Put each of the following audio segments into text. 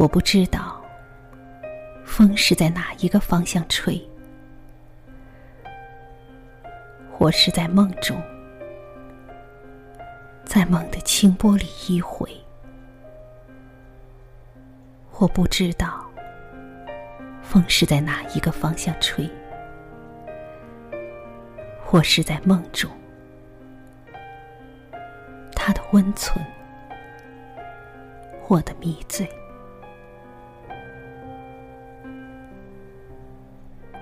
我不知道风是在哪一个方向吹，或是在梦中，在梦的清波里依回。我不知道风是在哪一个方向吹，或是在梦中，它的温存，我的迷醉。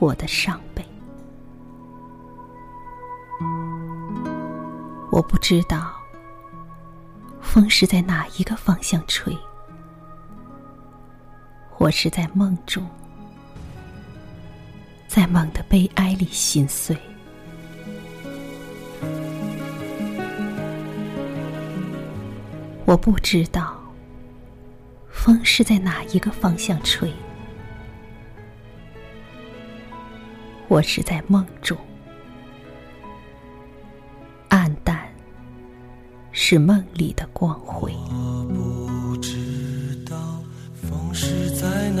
我的伤悲。我不知道风是在哪一个方向吹。我是在梦中，在梦的悲哀里心碎。我不知道风是在哪一个方向吹。我是在梦中，暗淡是梦里的光辉。我不知道风是在梦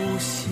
呼吸，